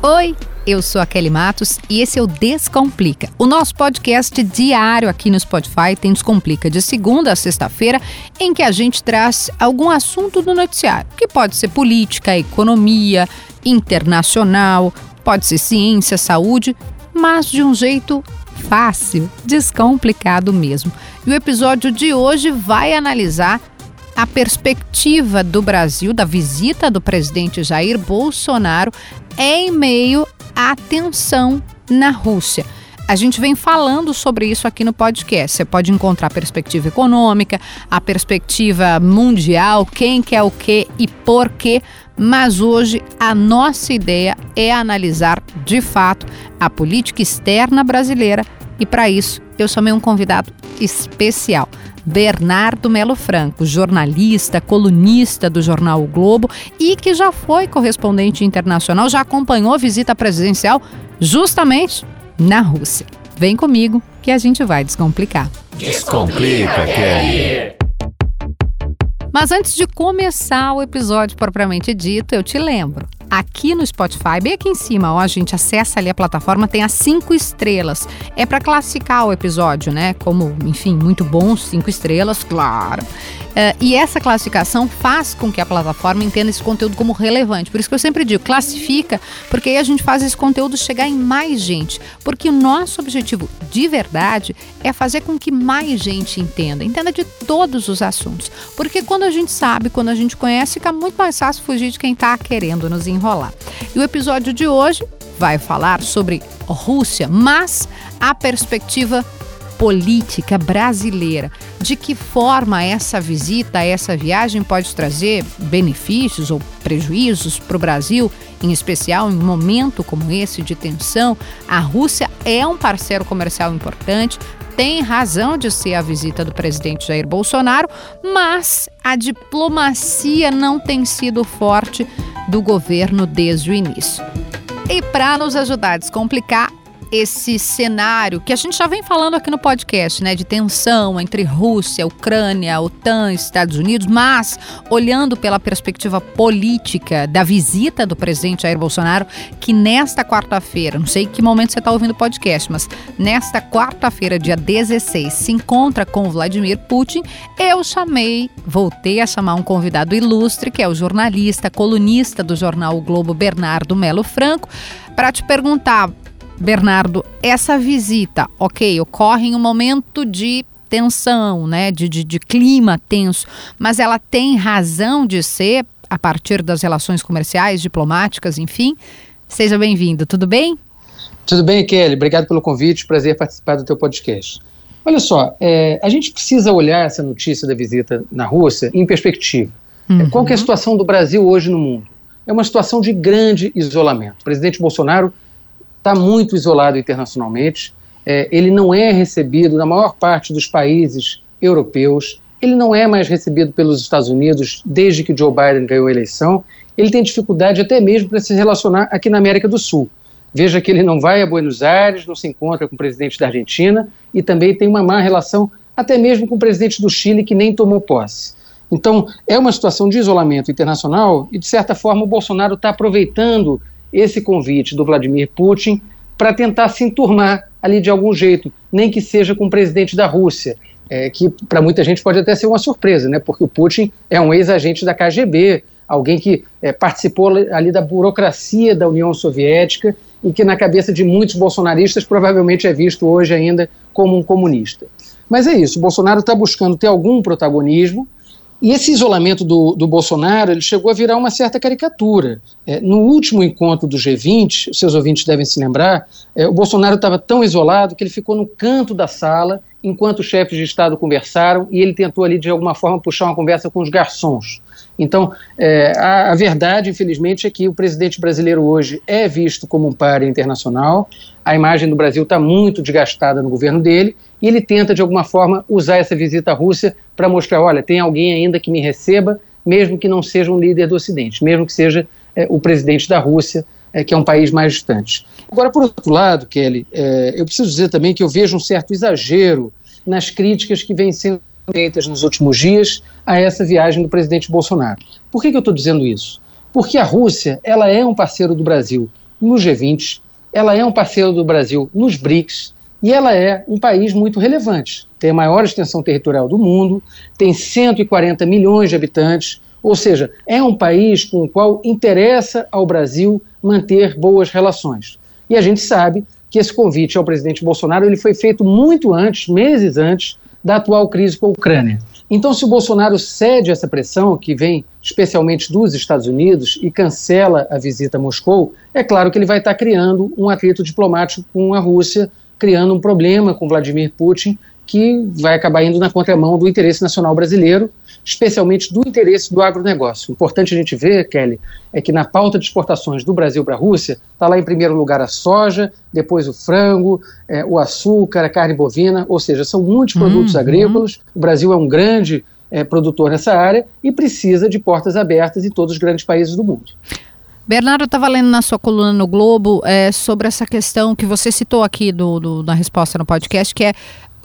Oi, eu sou a Kelly Matos e esse é o Descomplica. O nosso podcast diário aqui no Spotify tem Descomplica de segunda a sexta-feira, em que a gente traz algum assunto do noticiário, que pode ser política, economia, internacional, pode ser ciência, saúde, mas de um jeito fácil, descomplicado mesmo. E o episódio de hoje vai analisar a perspectiva do Brasil, da visita do presidente Jair Bolsonaro, em meio à tensão na Rússia. A gente vem falando sobre isso aqui no podcast. Você pode encontrar a perspectiva econômica, a perspectiva mundial, quem quer o que e por quê. Mas hoje a nossa ideia é analisar de fato a política externa brasileira e para isso eu chamei um convidado especial. Bernardo Melo Franco, jornalista, colunista do jornal o Globo e que já foi correspondente internacional, já acompanhou visita presidencial justamente na Rússia. Vem comigo que a gente vai descomplicar. Descomplica, Kelly. Mas antes de começar o episódio propriamente dito, eu te lembro aqui no Spotify, bem aqui em cima, ó, a gente acessa ali a plataforma, tem as cinco estrelas. É para classificar o episódio, né? Como, enfim, muito bom, cinco estrelas, claro. Uh, e essa classificação faz com que a plataforma entenda esse conteúdo como relevante. Por isso que eu sempre digo, classifica, porque aí a gente faz esse conteúdo chegar em mais gente. Porque o nosso objetivo de verdade é fazer com que mais gente entenda, entenda de todos os assuntos. Porque quando a gente sabe, quando a gente conhece, fica muito mais fácil fugir de quem está querendo nos enrolar. E o episódio de hoje vai falar sobre Rússia, mas a perspectiva política brasileira. De que forma essa visita, essa viagem pode trazer benefícios ou prejuízos para o Brasil, em especial em um momento como esse de tensão? A Rússia é um parceiro comercial importante, tem razão de ser a visita do presidente Jair Bolsonaro, mas a diplomacia não tem sido forte do governo desde o início. E para nos ajudar a descomplicar, esse cenário que a gente já vem falando aqui no podcast, né, de tensão entre Rússia, Ucrânia, OTAN, Estados Unidos, mas olhando pela perspectiva política da visita do presidente Jair Bolsonaro, que nesta quarta-feira, não sei que momento você está ouvindo o podcast, mas nesta quarta-feira, dia 16, se encontra com Vladimir Putin, eu chamei, voltei a chamar um convidado ilustre, que é o jornalista, colunista do jornal o Globo, Bernardo Melo Franco, para te perguntar Bernardo, essa visita, ok, ocorre em um momento de tensão, né, de, de, de clima tenso, mas ela tem razão de ser a partir das relações comerciais, diplomáticas, enfim. Seja bem-vindo, tudo bem? Tudo bem, Kelly. Obrigado pelo convite. Prazer participar do teu podcast. Olha só, é, a gente precisa olhar essa notícia da visita na Rússia em perspectiva. Uhum. Qual é a situação do Brasil hoje no mundo? É uma situação de grande isolamento. O presidente Bolsonaro está muito isolado internacionalmente, é, ele não é recebido na maior parte dos países europeus, ele não é mais recebido pelos Estados Unidos desde que Joe Biden ganhou a eleição, ele tem dificuldade até mesmo para se relacionar aqui na América do Sul. Veja que ele não vai a Buenos Aires, não se encontra com o presidente da Argentina e também tem uma má relação até mesmo com o presidente do Chile, que nem tomou posse. Então, é uma situação de isolamento internacional e, de certa forma, o Bolsonaro está aproveitando esse convite do Vladimir Putin para tentar se enturmar ali de algum jeito, nem que seja com o presidente da Rússia, é, que para muita gente pode até ser uma surpresa, né, porque o Putin é um ex-agente da KGB, alguém que é, participou ali da burocracia da União Soviética e que na cabeça de muitos bolsonaristas provavelmente é visto hoje ainda como um comunista. Mas é isso, Bolsonaro está buscando ter algum protagonismo, e esse isolamento do, do Bolsonaro ele chegou a virar uma certa caricatura. É, no último encontro do G20, seus ouvintes devem se lembrar, é, o Bolsonaro estava tão isolado que ele ficou no canto da sala enquanto os chefes de Estado conversaram e ele tentou ali de alguma forma puxar uma conversa com os garçons. Então, é, a, a, verdade, infelizmente, é que o presidente brasileiro hoje é visto como um par internacional, a imagem do Brasil está muito desgastada no governo dele e ele tenta, de alguma forma, usar essa visita à Rússia para mostrar: olha, tem alguém ainda que me receba, mesmo que não seja um líder do Ocidente, mesmo que seja é, o presidente da Rússia, é, que é um país mais distante. Agora, por outro lado, Kelly, é, eu preciso dizer também que eu vejo um certo exagero nas críticas que vêm sendo feitas nos últimos dias a essa viagem do presidente Bolsonaro. Por que, que eu estou dizendo isso? Porque a Rússia ela é um parceiro do Brasil no G20, ela é um parceiro do Brasil nos BRICS e ela é um país muito relevante. Tem a maior extensão territorial do mundo, tem 140 milhões de habitantes, ou seja, é um país com o qual interessa ao Brasil manter boas relações. E a gente sabe que esse convite ao presidente Bolsonaro ele foi feito muito antes, meses antes, da atual crise com a Ucrânia. Então, se o Bolsonaro cede essa pressão, que vem especialmente dos Estados Unidos, e cancela a visita a Moscou, é claro que ele vai estar criando um atrito diplomático com a Rússia, criando um problema com Vladimir Putin, que vai acabar indo na contramão do interesse nacional brasileiro, especialmente do interesse do agronegócio. Importante a gente ver, Kelly, é que na pauta de exportações do Brasil para a Rússia, está lá em primeiro lugar a soja, depois o frango, é, o açúcar, a carne bovina, ou seja, são muitos produtos uhum. agrícolas. O Brasil é um grande é, produtor nessa área e precisa de portas abertas em todos os grandes países do mundo. Bernardo, estava lendo na sua coluna no Globo é, sobre essa questão que você citou aqui do, do, na resposta no podcast, que é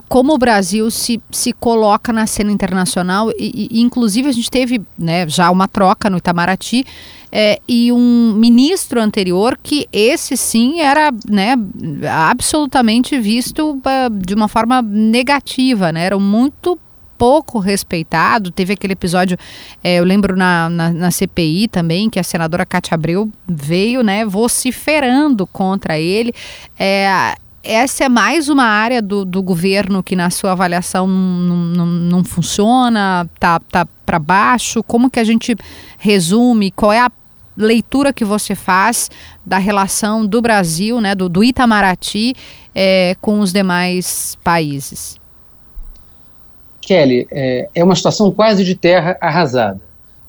como o Brasil se, se coloca na cena internacional e, e inclusive a gente teve né, já uma troca no Itamaraty é, e um ministro anterior que esse sim era né, absolutamente visto uh, de uma forma negativa, né, era muito pouco respeitado. Teve aquele episódio, é, eu lembro na, na, na, CPI também, que a senadora Cátia Abreu veio né, vociferando contra ele. É, essa é mais uma área do, do governo que na sua avaliação não, não, não funciona, tá, tá para baixo? Como que a gente resume? Qual é a leitura que você faz da relação do Brasil, né, do, do Itamaraty, é, com os demais países? Kelly, é, é uma situação quase de terra arrasada.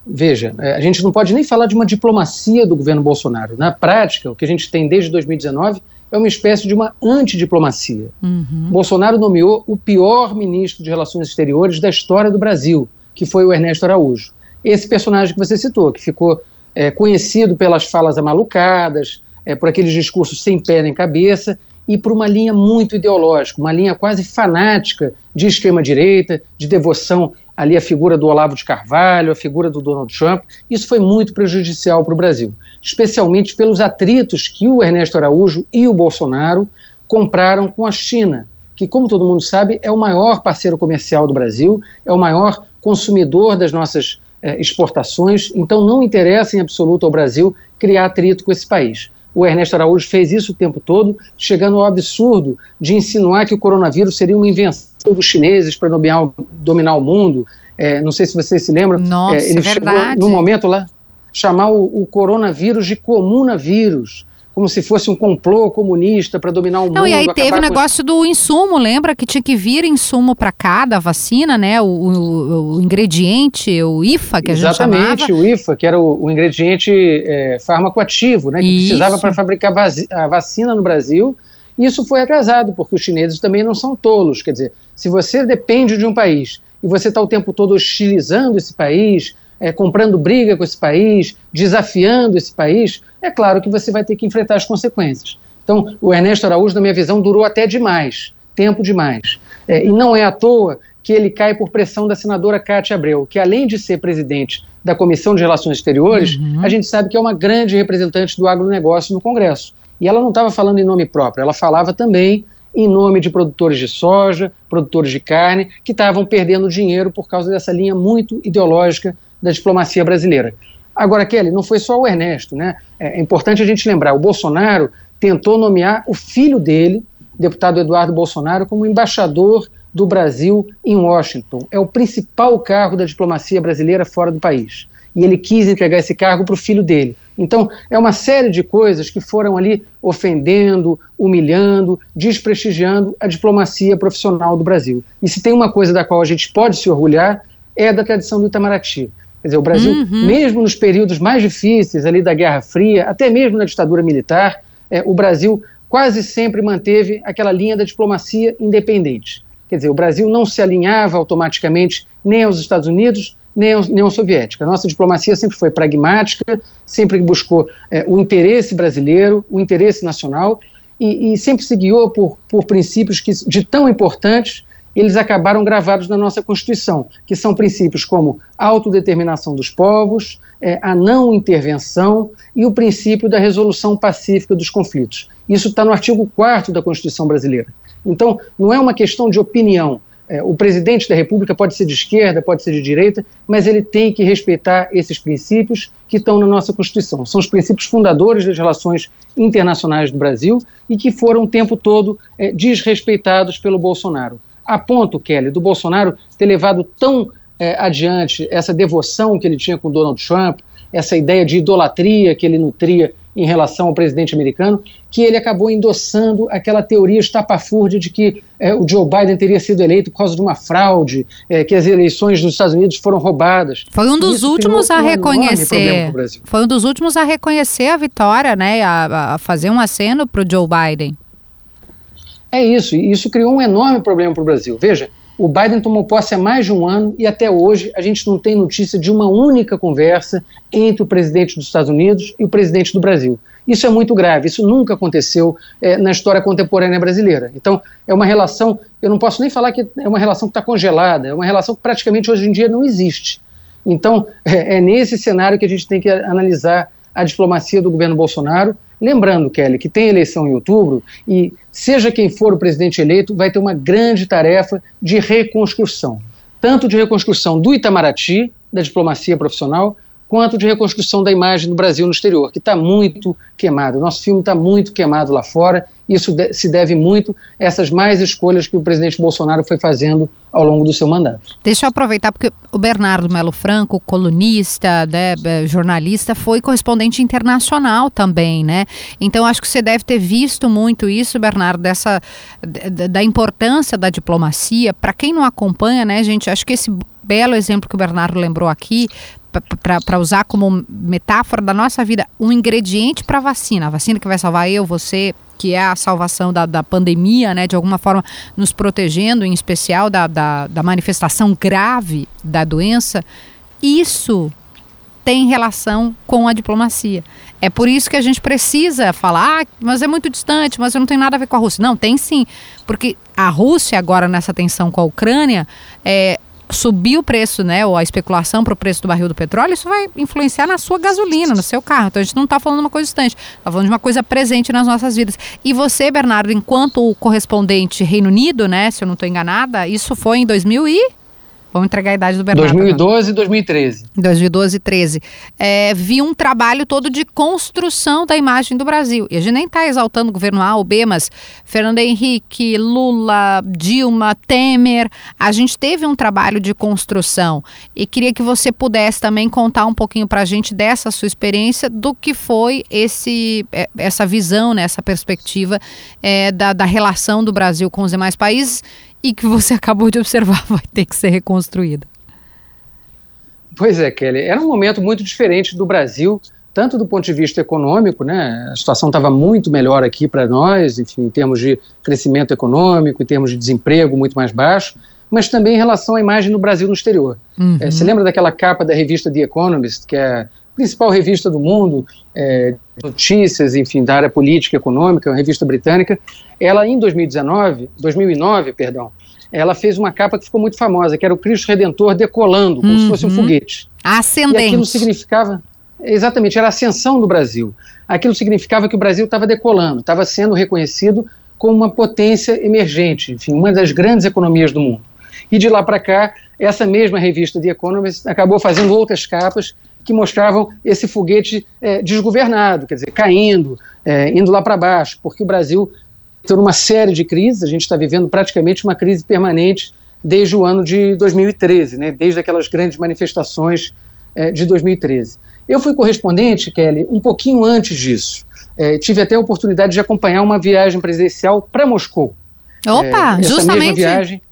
Veja, é, a gente não pode nem falar de uma diplomacia do governo Bolsonaro. Na prática, o que a gente tem desde 2019 é uma espécie de uma antidiplomacia. Uhum. Bolsonaro nomeou o pior ministro de Relações Exteriores da história do Brasil, que foi o Ernesto Araújo. Esse personagem que você citou, que ficou é, conhecido pelas falas amalucadas, é, por aqueles discursos sem pé nem cabeça, e por uma linha muito ideológica, uma linha quase fanática de extrema-direita, de devoção ali à figura do Olavo de Carvalho, à figura do Donald Trump. Isso foi muito prejudicial para o Brasil especialmente pelos atritos que o Ernesto Araújo e o Bolsonaro compraram com a China, que, como todo mundo sabe, é o maior parceiro comercial do Brasil, é o maior consumidor das nossas eh, exportações, então não interessa em absoluto ao Brasil criar atrito com esse país. O Ernesto Araújo fez isso o tempo todo, chegando ao absurdo de insinuar que o coronavírus seria uma invenção dos chineses para dominar, dominar o mundo. É, não sei se vocês se lembram. Nossa, é, ele verdade. chegou no momento lá, chamar o, o coronavírus de comunavírus como se fosse um complô comunista para dominar o mundo. Não, e aí teve o negócio do insumo, lembra que tinha que vir insumo para cá da vacina, né? O, o, o, ingrediente, o IFA que a gente Exatamente, o IFA, que era o, o ingrediente é, farmacoativo, né? Que Isso. precisava para fabricar a vacina no Brasil. E isso foi atrasado, porque os chineses também não são tolos. Quer dizer, se você depende de um país e você está o tempo todo hostilizando esse país, é, comprando briga com esse país, desafiando esse país, é claro que você vai ter que enfrentar as consequências. Então, o Ernesto Araújo, na minha visão, durou até demais, tempo demais. É, e não é à toa que ele cai por pressão da senadora Cátia Abreu, que além de ser presidente da Comissão de Relações Exteriores, uhum. a gente sabe que é uma grande representante do agronegócio no Congresso. E ela não estava falando em nome próprio, ela falava também em nome de produtores de soja, produtores de carne, que estavam perdendo dinheiro por causa dessa linha muito ideológica da diplomacia brasileira. Agora, Kelly, não foi só o Ernesto, né? É, é importante a gente lembrar, o Bolsonaro tentou nomear o filho dele, deputado Eduardo Bolsonaro, como embaixador do Brasil em Washington. É o principal cargo da diplomacia brasileira fora do país. E ele quis entregar esse cargo para o filho dele. Então, é uma série de coisas que foram ali ofendendo, humilhando, desprestigiando a diplomacia profissional do Brasil. E se tem uma coisa da qual a gente pode se orgulhar, é da tradição do Itamaraty. Quer dizer, o Brasil, uhum. mesmo nos períodos mais difíceis ali da Guerra Fria, até mesmo na ditadura militar, é, o Brasil quase sempre manteve aquela linha da diplomacia independente. Quer dizer, o Brasil não se alinhava automaticamente nem aos Estados Unidos, nem, aos, nem aos soviéticos. A nossa diplomacia sempre foi pragmática, sempre buscou é, o interesse brasileiro, o interesse nacional, e, e sempre se guiou por, por princípios que, de tão importantes eles acabaram gravados na nossa Constituição, que são princípios como autodeterminação dos povos, é, a não intervenção e o princípio da resolução pacífica dos conflitos. Isso está no artigo 4 da Constituição brasileira. Então, não é uma questão de opinião. É, o presidente da República pode ser de esquerda, pode ser de direita, mas ele tem que respeitar esses princípios que estão na nossa Constituição. São os princípios fundadores das relações internacionais do Brasil e que foram o tempo todo é, desrespeitados pelo Bolsonaro. A ponto, Kelly, do Bolsonaro ter levado tão é, adiante essa devoção que ele tinha com Donald Trump, essa ideia de idolatria que ele nutria em relação ao presidente americano, que ele acabou endossando aquela teoria estapafúrdia de que é, o Joe Biden teria sido eleito por causa de uma fraude, é, que as eleições nos Estados Unidos foram roubadas. Foi um dos últimos a reconhecer. Foi um dos últimos a reconhecer a vitória, né, a, a fazer um aceno para o Joe Biden. É isso, e isso criou um enorme problema para o Brasil. Veja, o Biden tomou posse há mais de um ano e até hoje a gente não tem notícia de uma única conversa entre o presidente dos Estados Unidos e o presidente do Brasil. Isso é muito grave, isso nunca aconteceu é, na história contemporânea brasileira. Então, é uma relação, eu não posso nem falar que é uma relação que está congelada, é uma relação que praticamente hoje em dia não existe. Então, é, é nesse cenário que a gente tem que analisar a diplomacia do governo Bolsonaro Lembrando, Kelly, que tem eleição em outubro e, seja quem for o presidente eleito, vai ter uma grande tarefa de reconstrução tanto de reconstrução do Itamaraty, da diplomacia profissional, quanto de reconstrução da imagem do Brasil no exterior, que está muito queimado. Nosso filme está muito queimado lá fora. Isso de se deve muito a essas mais escolhas que o presidente Bolsonaro foi fazendo ao longo do seu mandato. Deixa eu aproveitar, porque o Bernardo Melo Franco, colunista, né, jornalista, foi correspondente internacional também, né? Então acho que você deve ter visto muito isso, Bernardo, dessa da importância da diplomacia. Para quem não acompanha, né, gente, acho que esse belo exemplo que o Bernardo lembrou aqui para usar como metáfora da nossa vida, um ingrediente para vacina, a vacina que vai salvar eu, você, que é a salvação da, da pandemia, né, de alguma forma nos protegendo, em especial da, da, da manifestação grave da doença, isso tem relação com a diplomacia. É por isso que a gente precisa falar, ah, mas é muito distante, mas eu não tenho nada a ver com a Rússia. Não, tem sim, porque a Rússia agora nessa tensão com a Ucrânia, é, subir o preço, né, ou a especulação para o preço do barril do petróleo, isso vai influenciar na sua gasolina, no seu carro. Então a gente não está falando de uma coisa distante, está falando de uma coisa presente nas nossas vidas. E você, Bernardo, enquanto correspondente Reino Unido, né, se eu não estou enganada, isso foi em 2000 e Vamos entregar a idade do Bernardo. 2012 e 2013. 2012 e 13. É, vi um trabalho todo de construção da imagem do Brasil. E a gente nem está exaltando o governo A ou B, mas Fernando Henrique, Lula, Dilma, Temer, a gente teve um trabalho de construção. E queria que você pudesse também contar um pouquinho para a gente dessa sua experiência, do que foi esse, é, essa visão, né, essa perspectiva é, da, da relação do Brasil com os demais países e que você acabou de observar vai ter que ser reconstruída. Pois é, Kelly. Era um momento muito diferente do Brasil, tanto do ponto de vista econômico, né? A situação estava muito melhor aqui para nós, enfim, em termos de crescimento econômico, em termos de desemprego muito mais baixo, mas também em relação à imagem do Brasil no exterior. Uhum. É, você lembra daquela capa da revista The Economist, que é principal revista do mundo, é, notícias, enfim, da área política e econômica, uma revista britânica, ela em 2019, 2009, perdão, ela fez uma capa que ficou muito famosa, que era o Cristo Redentor decolando, como uhum. se fosse um foguete. Ascendente. E aquilo significava, exatamente, era a ascensão do Brasil. Aquilo significava que o Brasil estava decolando, estava sendo reconhecido como uma potência emergente, enfim, uma das grandes economias do mundo. E de lá para cá, essa mesma revista The Economist acabou fazendo outras capas que mostravam esse foguete é, desgovernado, quer dizer, caindo, é, indo lá para baixo, porque o Brasil tem uma série de crises, a gente está vivendo praticamente uma crise permanente desde o ano de 2013, né, desde aquelas grandes manifestações é, de 2013. Eu fui correspondente, Kelly, um pouquinho antes disso. É, tive até a oportunidade de acompanhar uma viagem presidencial para Moscou. Opa, é, justamente. viagem,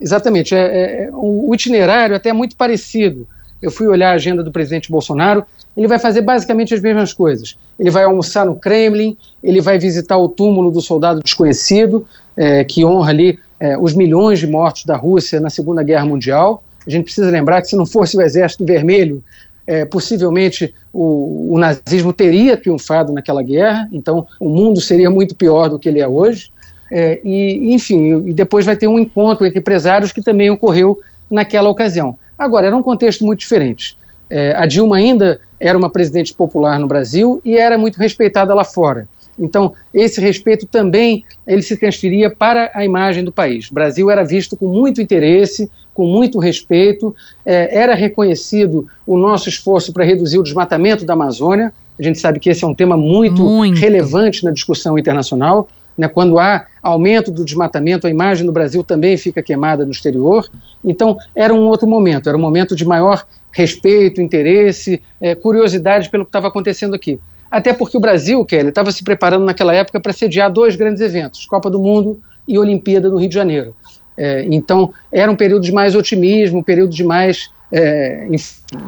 exatamente. É, é, é, o itinerário até é muito parecido eu fui olhar a agenda do presidente Bolsonaro, ele vai fazer basicamente as mesmas coisas. Ele vai almoçar no Kremlin, ele vai visitar o túmulo do soldado desconhecido, é, que honra ali é, os milhões de mortos da Rússia na Segunda Guerra Mundial. A gente precisa lembrar que se não fosse o Exército Vermelho, é, possivelmente o, o, nazismo teria triunfado naquela guerra, então o mundo seria muito pior do que ele é hoje. É, e, enfim, e depois vai ter um encontro entre empresários que também ocorreu naquela ocasião. Agora, era um contexto muito diferente. É, a Dilma ainda era uma presidente popular no Brasil e era muito respeitada lá fora. Então, esse respeito também ele se transferia para a imagem do país. O Brasil era visto com muito interesse, com muito respeito, é, era reconhecido o nosso esforço para reduzir o desmatamento da Amazônia. A gente sabe que esse é um tema muito, muito. relevante na discussão internacional. Né, quando há aumento do desmatamento, a imagem do Brasil também fica queimada no exterior. Então, era um outro momento, era um momento de maior respeito, interesse, é, curiosidade pelo que estava acontecendo aqui. Até porque o Brasil, Kelly, estava se preparando naquela época para sediar dois grandes eventos, Copa do Mundo e Olimpíada no Rio de Janeiro. É, então, era um período de mais otimismo, um período de mais é,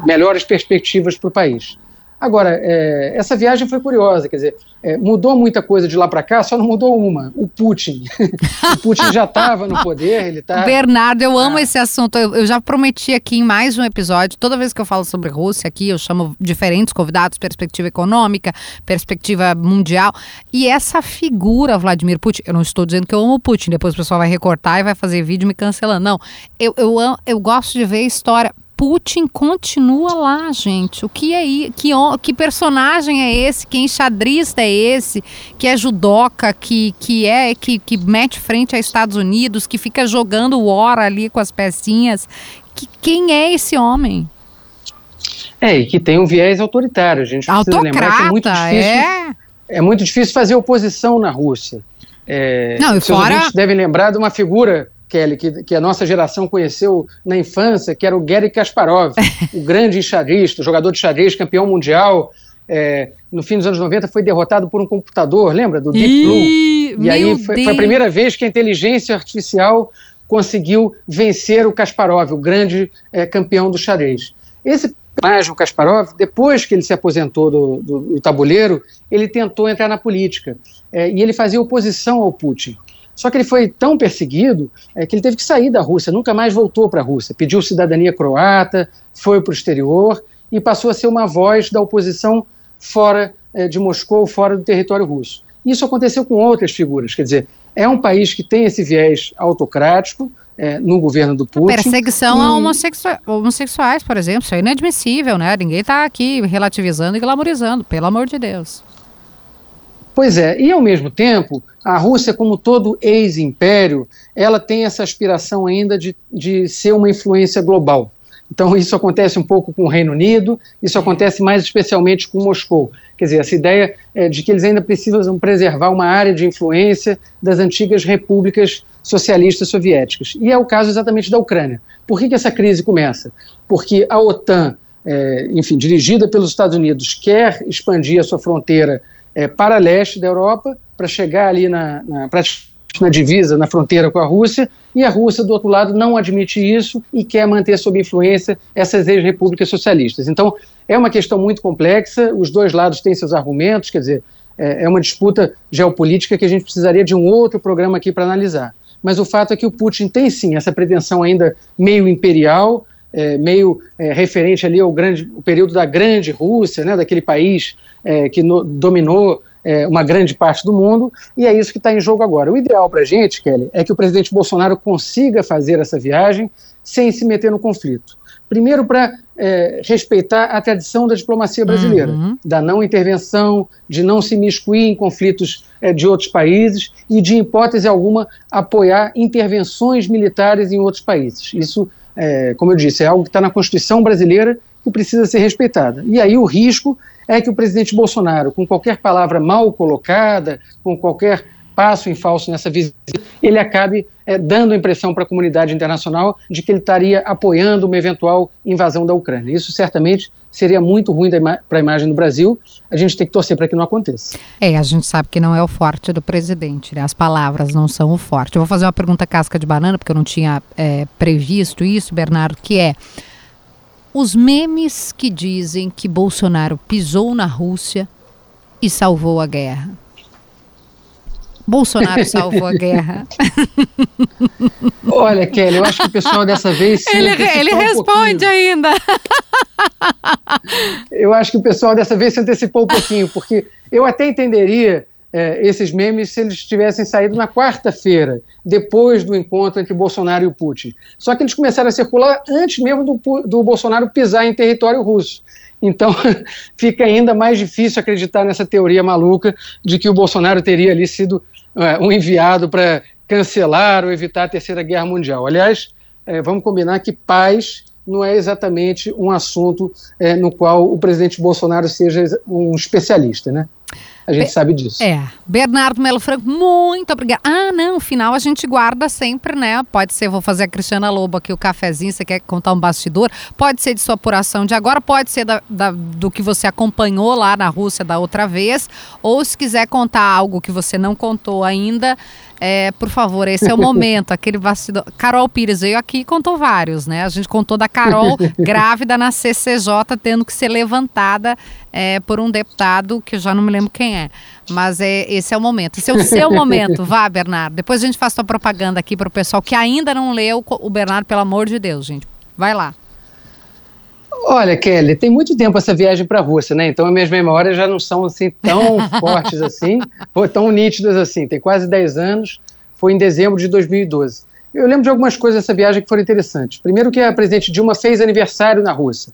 melhores perspectivas para o país. Agora, é, essa viagem foi curiosa, quer dizer, é, mudou muita coisa de lá para cá, só não mudou uma, o Putin. o Putin já estava no poder, ele está... Bernardo, eu amo ah. esse assunto, eu, eu, já prometi aqui em mais um episódio, toda vez que eu falo sobre Rússia aqui, eu chamo diferentes convidados, perspectiva econômica, perspectiva mundial, e essa figura, Vladimir Putin, eu não estou dizendo que eu amo Putin, depois o pessoal vai recortar e vai fazer vídeo me cancelando, não, eu, eu, eu gosto de ver a história, Putin continua lá, gente. O que é que, que personagem é esse? Que enxadrista é esse? Que é judoca, que, que é que, que mete frente aos Estados Unidos, que fica jogando war ali com as pecinhas. Que, quem é esse homem? É, e que tem um viés autoritário. A gente precisa lembrar que é muito difícil. É... é muito difícil fazer oposição na Rússia. É, Não, e fora... devem lembrar de uma figura Kelly, que, que, a nossa geração conheceu na infância, que era o Gary Kasparov, o grande enxadrista, jogador de xadrez, campeão mundial. É, no fim dos anos 90 foi derrotado por um computador, lembra? Do Deep Blue. E aí foi, foi, a primeira vez que a inteligência artificial conseguiu vencer o Kasparov, o grande é, campeão do xadrez. Esse personagem, o Kasparov, depois que ele se aposentou do, do, do tabuleiro, ele tentou entrar na política. É, e ele fazia oposição ao Putin. Só que ele foi tão perseguido é, que ele teve que sair da Rússia, nunca mais voltou para a Rússia. Pediu cidadania croata, foi para o exterior e passou a ser uma voz da oposição fora é, de Moscou, fora do território russo. Isso aconteceu com outras figuras, quer dizer, é um país que tem esse viés autocrático, é, no governo do Putin. Perseguição e... a homossexu... homossexuais, por exemplo, isso é inadmissível, né? Ninguém está aqui relativizando e glamorizando, pelo amor de Deus. Pois é, e ao mesmo tempo, a Rússia, como todo ex-império, ela tem essa aspiração ainda de, de ser uma influência global. Então, isso acontece um pouco com o Reino Unido, isso acontece mais especialmente com Moscou. Quer dizer, essa ideia é de que eles ainda precisam preservar uma área de influência das antigas repúblicas socialistas soviéticas. E é o caso exatamente da Ucrânia. Por que, que essa crise começa? Porque a OTAN, é, enfim, dirigida pelos Estados Unidos, quer expandir a sua fronteira é, para leste da Europa, para chegar ali na, na, na divisa, na fronteira com a Rússia, e a Rússia, do outro lado, não admite isso e quer manter sob influência essas ex-repúblicas socialistas. Então, é uma questão muito complexa, os dois lados têm seus argumentos, quer dizer, é, é uma disputa geopolítica que a gente precisaria de um outro programa aqui para analisar. Mas o fato é que o Putin tem sim essa pretensão ainda meio imperial, é, meio é, referente ali ao grande, o período da grande Rússia, né, daquele país é, que no, dominou é, uma grande parte do mundo, e é isso que está em jogo agora. O ideal para a gente, Kelly, é que o presidente Bolsonaro consiga fazer essa viagem sem se meter no conflito. Primeiro, para é, respeitar a tradição da diplomacia brasileira, uhum. da não intervenção, de não se miscuir em conflitos é, de outros países e, de hipótese alguma, apoiar intervenções militares em outros países. Isso, é, como eu disse, é algo que está na Constituição brasileira que precisa ser respeitada. E aí o risco é que o presidente Bolsonaro, com qualquer palavra mal colocada, com qualquer passo em falso nessa visita, ele acabe é, dando a impressão para a comunidade internacional de que ele estaria apoiando uma eventual invasão da Ucrânia. Isso certamente seria muito ruim para a imagem do Brasil. A gente tem que torcer para que não aconteça. É, a gente sabe que não é o forte do presidente, né? As palavras não são o forte. Eu vou fazer uma pergunta casca de banana, porque eu não tinha é, previsto isso, Bernardo, que é os memes que dizem que Bolsonaro pisou na Rússia e salvou a guerra. Bolsonaro salvou a guerra. Olha, Kelly, eu acho que o pessoal dessa vez. ele ele responde um ainda. eu acho que o pessoal dessa vez se antecipou um pouquinho, porque eu até entenderia é, esses memes se eles tivessem saído na quarta-feira, depois do encontro entre Bolsonaro e o Putin. Só que eles começaram a circular antes mesmo do, do Bolsonaro pisar em território russo. Então, fica ainda mais difícil acreditar nessa teoria maluca de que o Bolsonaro teria ali sido é, um enviado para cancelar ou evitar a Terceira Guerra Mundial. Aliás, é, vamos combinar que paz não é exatamente um assunto é, no qual o presidente Bolsonaro seja um especialista, né? A gente Be sabe disso. É. Bernardo Melo Franco, muito obrigada. Ah, não, final a gente guarda sempre, né? Pode ser, vou fazer a Cristiana Lobo aqui o cafezinho, você quer contar um bastidor? Pode ser de sua apuração de agora, pode ser da, da, do que você acompanhou lá na Rússia da outra vez, ou se quiser contar algo que você não contou ainda, é, por favor, esse é o momento, aquele bastidor. Carol Pires veio aqui e contou vários, né? A gente contou da Carol grávida na CCJ, tendo que ser levantada é, por um deputado que eu já não me lembro quem é. Mas é, esse é o momento. Esse é o seu momento. Vá, Bernardo. Depois a gente faz sua propaganda aqui para o pessoal que ainda não leu o Bernardo, pelo amor de Deus, gente. Vai lá. Olha, Kelly, tem muito tempo essa viagem para a Rússia, né? Então as minhas memórias já não são assim tão fortes assim, ou tão nítidas assim. Tem quase 10 anos, foi em dezembro de 2012. Eu lembro de algumas coisas dessa viagem que foram interessantes. Primeiro que a presidente Dilma fez aniversário na Rússia.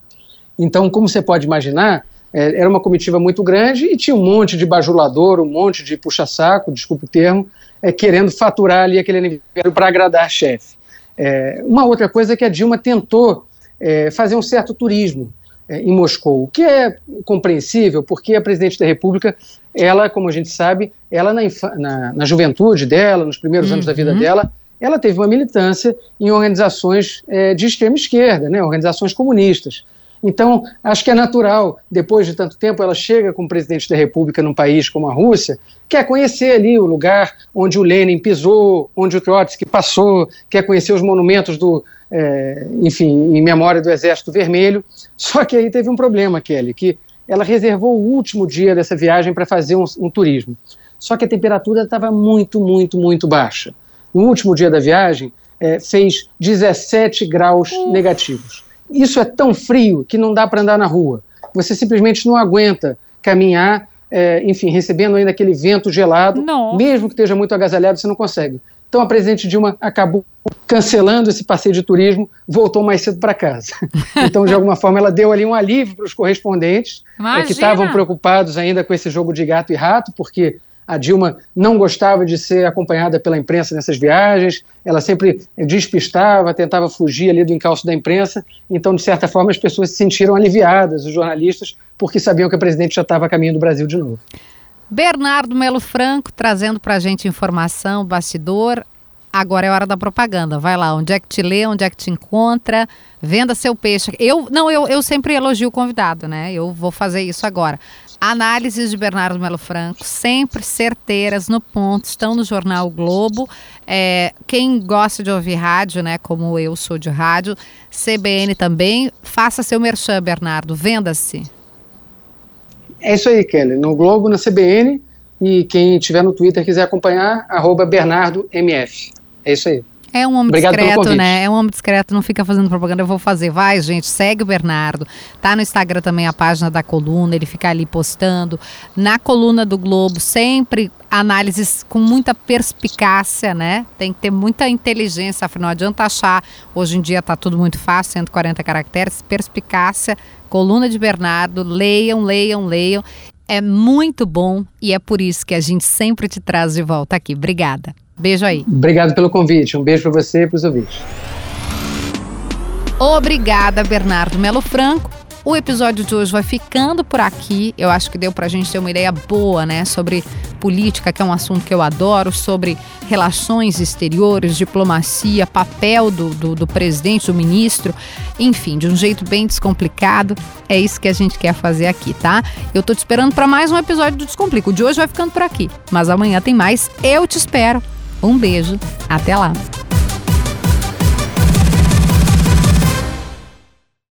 Então, como você pode imaginar, é, era uma comitiva muito grande e tinha um monte de bajulador, um monte de puxa-saco, desculpa o termo, é, querendo faturar ali aquele aniversário para agradar a chefe. É, uma outra coisa é que a Dilma tentou é, fazer um certo turismo é, em Moscou, o que é compreensível, porque a presidente da República, ela, como a gente sabe, ela na, na, na juventude dela, nos primeiros uhum. anos da vida uhum. dela, ela teve uma militância em organizações é, de extrema esquerda, né, organizações comunistas. Então, acho que é natural, depois de tanto tempo, ela chega como presidente da República num país como a Rússia, quer conhecer ali o lugar onde o Lenin pisou, onde o Trotsky passou, quer conhecer os monumentos do, é, enfim, em memória do Exército Vermelho. Só que aí teve um problema, Kelly, que ela reservou o último dia dessa viagem para fazer um, um turismo. Só que a temperatura estava muito, muito, muito baixa. No último dia da viagem, é, fez 17 graus negativos. Isso é tão frio que não dá para andar na rua. Você simplesmente não aguenta caminhar, é, enfim, recebendo ainda aquele vento gelado. Não. Mesmo que esteja muito agasalhado, você não consegue. Então a presidente Dilma acabou cancelando esse passeio de turismo, voltou mais cedo para casa. Então, de alguma forma, ela deu ali um alívio para os correspondentes é, que estavam preocupados ainda com esse jogo de gato e rato, porque a Dilma não gostava de ser acompanhada pela imprensa nessas viagens, ela sempre despistava, tentava fugir ali do encalço da imprensa. Então, de certa forma, as pessoas se sentiram aliviadas, os jornalistas, porque sabiam que o presidente já estava a caminho do Brasil de novo. Bernardo Melo Franco trazendo para a gente informação, bastidor. Agora é hora da propaganda. Vai lá, onde é que te lê, onde é que te encontra, venda seu peixe. Eu não, eu, eu sempre elogio o convidado, né? Eu vou fazer isso agora. Análises de Bernardo Melo Franco, sempre certeiras, no ponto, estão no jornal o Globo. É, quem gosta de ouvir rádio, né, como eu sou de rádio, CBN também, faça seu merchan, Bernardo, venda-se. É isso aí, Kelly. No Globo, na CBN, e quem tiver no Twitter quiser acompanhar, arroba BernardoMF. É isso aí. É um homem Obrigado discreto, né? É um homem discreto, não fica fazendo propaganda. Eu vou fazer. Vai, gente, segue o Bernardo. Tá no Instagram também a página da coluna, ele fica ali postando. Na coluna do Globo, sempre análises com muita perspicácia, né? Tem que ter muita inteligência, afinal, não adianta achar. Hoje em dia tá tudo muito fácil, 140 caracteres. Perspicácia, coluna de Bernardo. Leiam, leiam, leiam. É muito bom e é por isso que a gente sempre te traz de volta aqui. Obrigada. Beijo aí. Obrigado pelo convite. Um beijo para você e para os ouvintes. Obrigada, Bernardo Melo Franco. O episódio de hoje vai ficando por aqui. Eu acho que deu para a gente ter uma ideia boa, né, sobre política, que é um assunto que eu adoro, sobre relações exteriores, diplomacia, papel do, do, do presidente, do ministro, enfim, de um jeito bem descomplicado. É isso que a gente quer fazer aqui, tá? Eu tô te esperando para mais um episódio do Descomplica. O de hoje vai ficando por aqui, mas amanhã tem mais. Eu te espero. Um beijo, até lá!